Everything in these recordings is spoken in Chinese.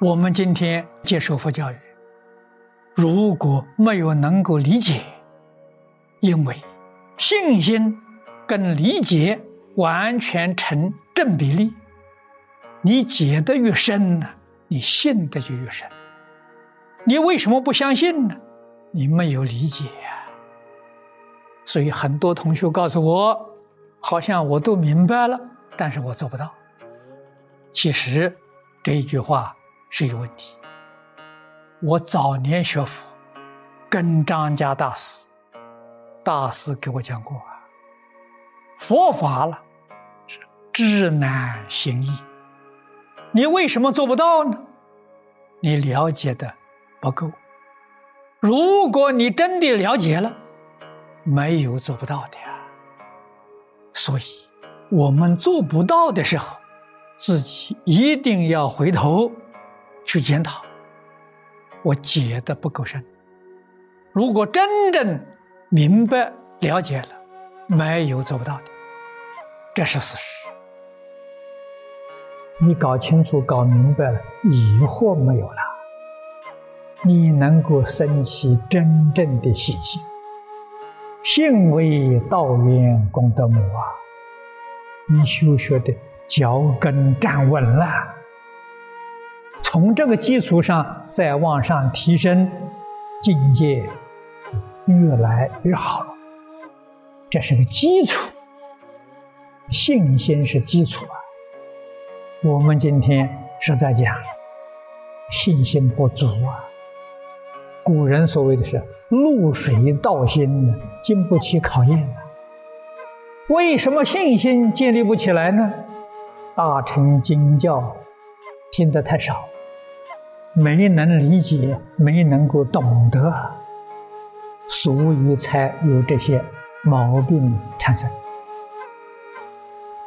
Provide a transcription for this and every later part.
我们今天接受佛教育，如果没有能够理解，因为信心跟理解完全成正比例，你解得越深呢，你信的就越深。你为什么不相信呢？你没有理解呀。所以很多同学告诉我，好像我都明白了，但是我做不到。其实这一句话。是有问题。我早年学佛，跟张家大师，大师给我讲过啊，佛法了，知难行易。你为什么做不到呢？你了解的不够。如果你真的了解了，没有做不到的呀。所以，我们做不到的时候，自己一定要回头。去检讨，我解的不够深。如果真正明白了解了，没有做不到的，这是事实。你搞清楚、搞明白了，疑惑没有了，你能够升起真正的信心。信为道源功德母啊！你修学的脚跟站稳了。从这个基础上再往上提升，境界越来越好了。这是个基础，信心是基础啊。我们今天是在讲信心不足啊。古人所谓的是“露水道心”呢，经不起考验的。为什么信心建立不起来呢？大乘经教听得太少。没能理解，没能够懂得，所以才有这些毛病产生。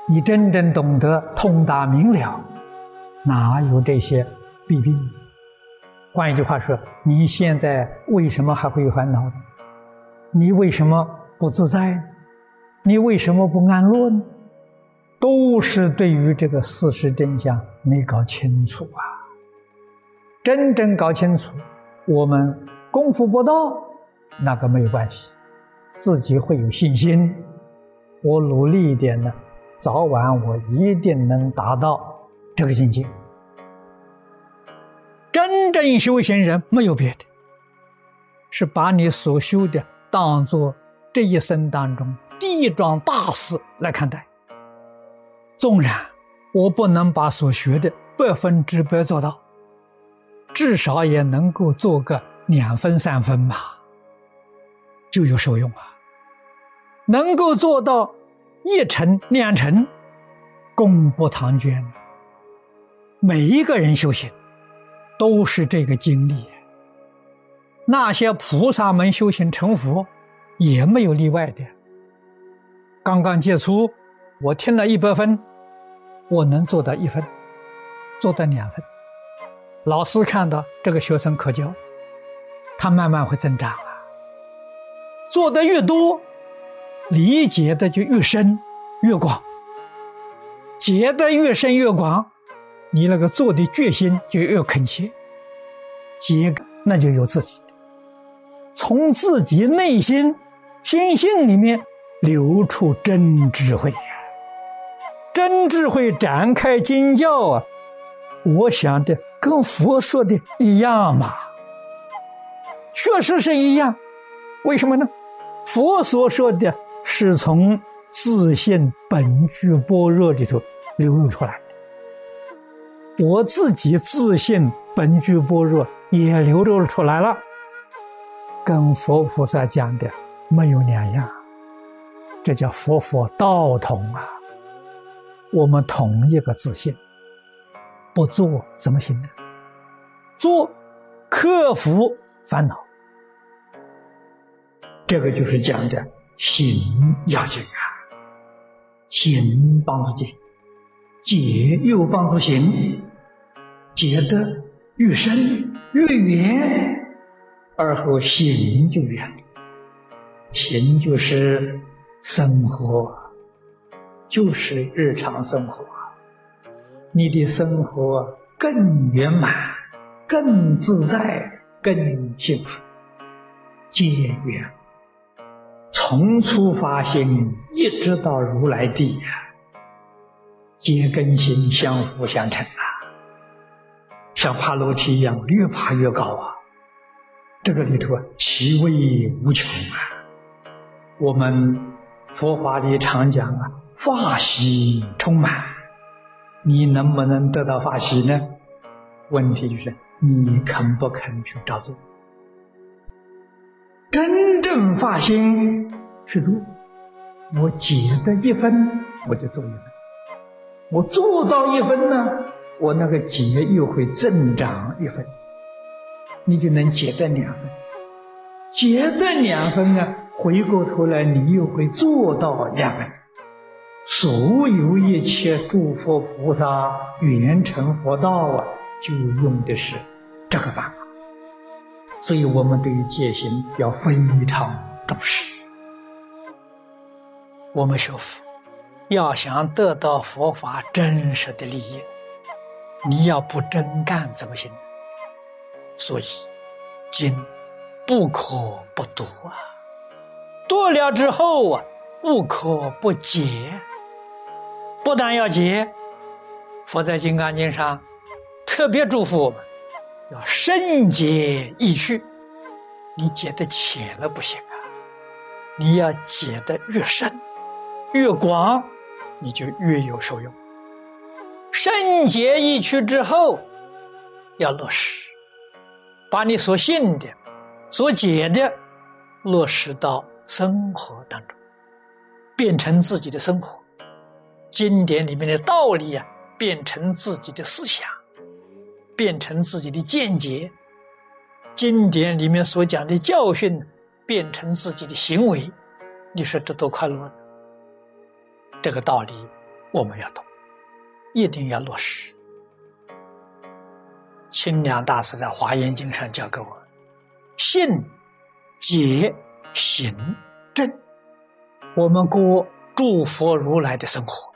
你真正懂得通达明了，哪有这些弊病？换一句话说，你现在为什么还会有烦恼？你为什么不自在？你为什么不安乐呢？都是对于这个事实真相没搞清楚啊！真正搞清楚，我们功夫不到，那个没有关系，自己会有信心。我努力一点呢，早晚我一定能达到这个境界。真正修行人没有别的，是把你所修的当做这一生当中第一桩大事来看待。纵然我不能把所学的百分之百做到。至少也能够做个两分三分嘛，就有受用啊。能够做到一成两成，功不唐捐。每一个人修行都是这个经历。那些菩萨们修行成佛，也没有例外的。刚刚接触，我听了一百分，我能做到一分，做到两分。老师看到这个学生可教，他慢慢会增长啊。做的越多，理解的就越深越广，结的越深越广，你那个做的决心就越恳切，结那就有自己，从自己内心心性里面流出真智慧，真智慧展开经教啊，我想的。跟佛说的一样嘛，确实是一样。为什么呢？佛所说的是从自信本具般若里头流露出来的，我自己自信本具般若也流露出来了，跟佛菩萨讲的没有两样。这叫佛佛道同啊，我们同一个自信。不做怎么行呢？做，克服烦恼，这个就是讲的行要紧啊。行帮助解，解又帮助行，解得越深越远，而后行就远。行就是生活，就是日常生活。你的生活更圆满。更自在、更幸福。结缘，从初发心一直到如来地呀，结根心相辅相成啊，像爬楼梯一样，越爬越高啊。这个里头啊，其味无穷啊。我们佛法里常讲啊，法喜充满，你能不能得到法喜呢？问题就是你肯不肯去照做。真正发心去做，我解的一分，我就做一分；我做到一分呢，我那个劫又会增长一分，你就能解得两分。解得两分呢，回过头来你又会做到两分。所有一切诸佛菩萨圆成佛道啊，就用的是这个办法。所以我们对于戒心要非常重视。我们学佛要想得到佛法真实的利益，你要不真干怎么行？所以经不可不读啊，读了之后啊，不可不解。不但要解，佛在《金刚经》上特别嘱咐我们。要深解易趣，你解的浅了不行啊！你要解的越深、越广，你就越有受用。深解易趣之后，要落实，把你所信的、所解的落实到生活当中，变成自己的生活。经典里面的道理啊，变成自己的思想。变成自己的见解，经典里面所讲的教训变成自己的行为，你说这多快乐？这个道理我们要懂，一定要落实。清凉大师在《华严经》上教给我：信、解、行、正。我们过诸佛如来的生活，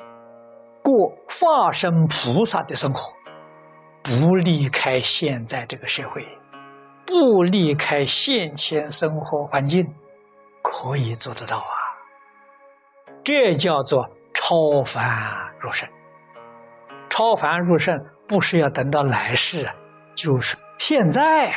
过化身菩萨的生活。不离开现在这个社会，不离开现前生活环境，可以做得到啊！这叫做超凡入圣。超凡入圣不是要等到来世，就是现在啊！